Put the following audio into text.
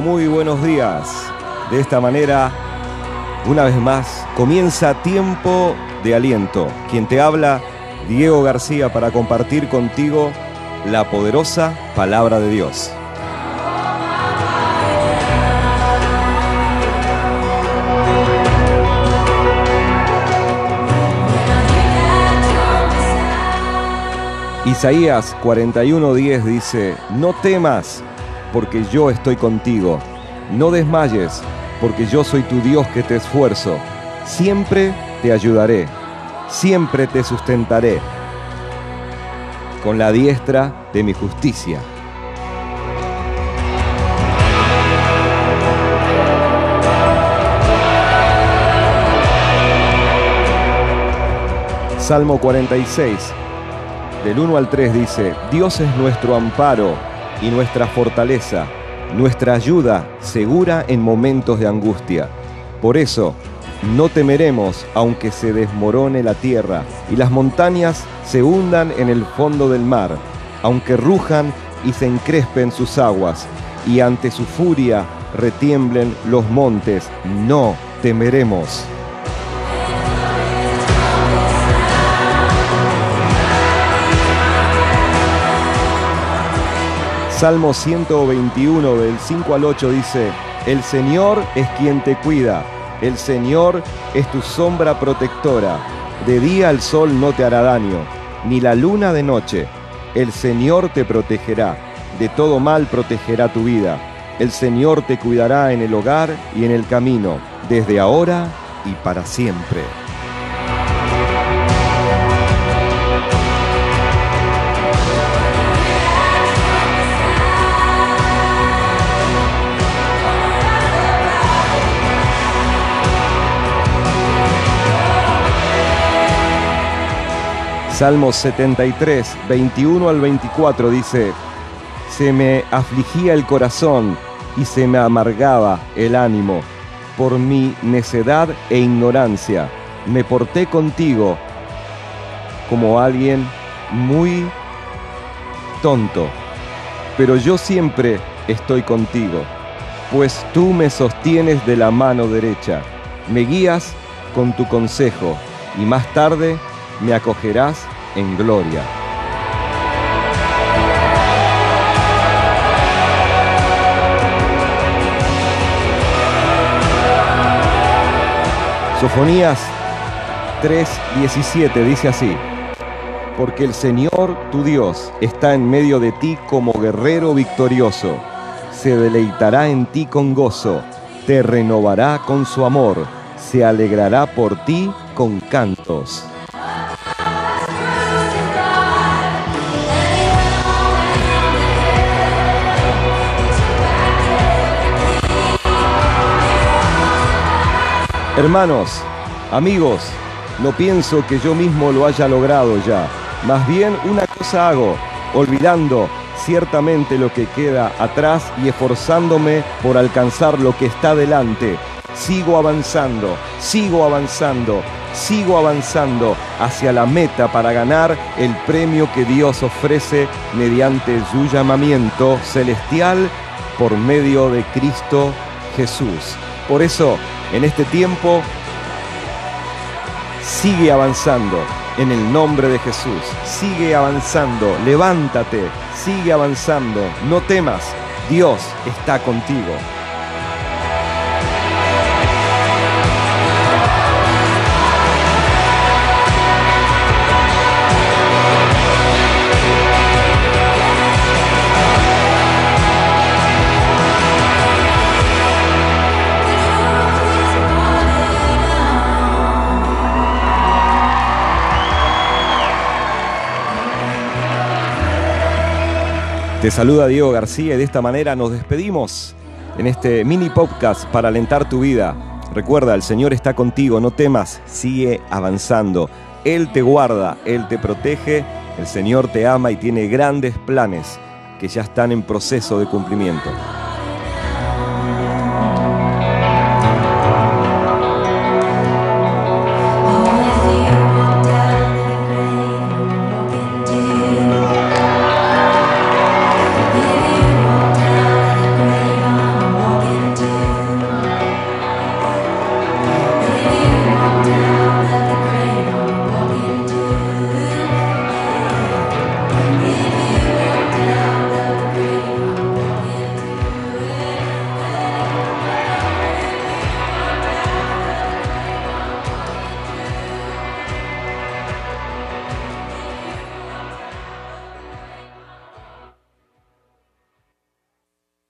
Muy buenos días. De esta manera, una vez más, comienza tiempo de aliento. Quien te habla, Diego García, para compartir contigo la poderosa palabra de Dios. Isaías 41:10 dice, no temas, porque yo estoy contigo, no desmayes, porque yo soy tu Dios que te esfuerzo, siempre te ayudaré, siempre te sustentaré con la diestra de mi justicia. Salmo 46, del 1 al 3 dice, Dios es nuestro amparo y nuestra fortaleza, nuestra ayuda segura en momentos de angustia. Por eso, no temeremos aunque se desmorone la tierra y las montañas se hundan en el fondo del mar, aunque rujan y se encrespen sus aguas, y ante su furia retiemblen los montes, no temeremos. Salmo 121 del 5 al 8 dice, El Señor es quien te cuida, el Señor es tu sombra protectora, de día el sol no te hará daño, ni la luna de noche, el Señor te protegerá, de todo mal protegerá tu vida, el Señor te cuidará en el hogar y en el camino, desde ahora y para siempre. Salmos 73, 21 al 24 dice, Se me afligía el corazón y se me amargaba el ánimo por mi necedad e ignorancia. Me porté contigo como alguien muy tonto, pero yo siempre estoy contigo, pues tú me sostienes de la mano derecha, me guías con tu consejo y más tarde me acogerás en gloria. Sofonías 3:17 dice así, porque el Señor tu Dios está en medio de ti como guerrero victorioso, se deleitará en ti con gozo, te renovará con su amor, se alegrará por ti con cantos. Hermanos, amigos, no pienso que yo mismo lo haya logrado ya. Más bien una cosa hago, olvidando ciertamente lo que queda atrás y esforzándome por alcanzar lo que está delante. Sigo avanzando, sigo avanzando, sigo avanzando hacia la meta para ganar el premio que Dios ofrece mediante su llamamiento celestial por medio de Cristo Jesús. Por eso, en este tiempo, sigue avanzando en el nombre de Jesús. Sigue avanzando, levántate, sigue avanzando, no temas, Dios está contigo. Te saluda Diego García y de esta manera nos despedimos en este mini podcast para alentar tu vida. Recuerda, el Señor está contigo, no temas, sigue avanzando. Él te guarda, Él te protege, el Señor te ama y tiene grandes planes que ya están en proceso de cumplimiento.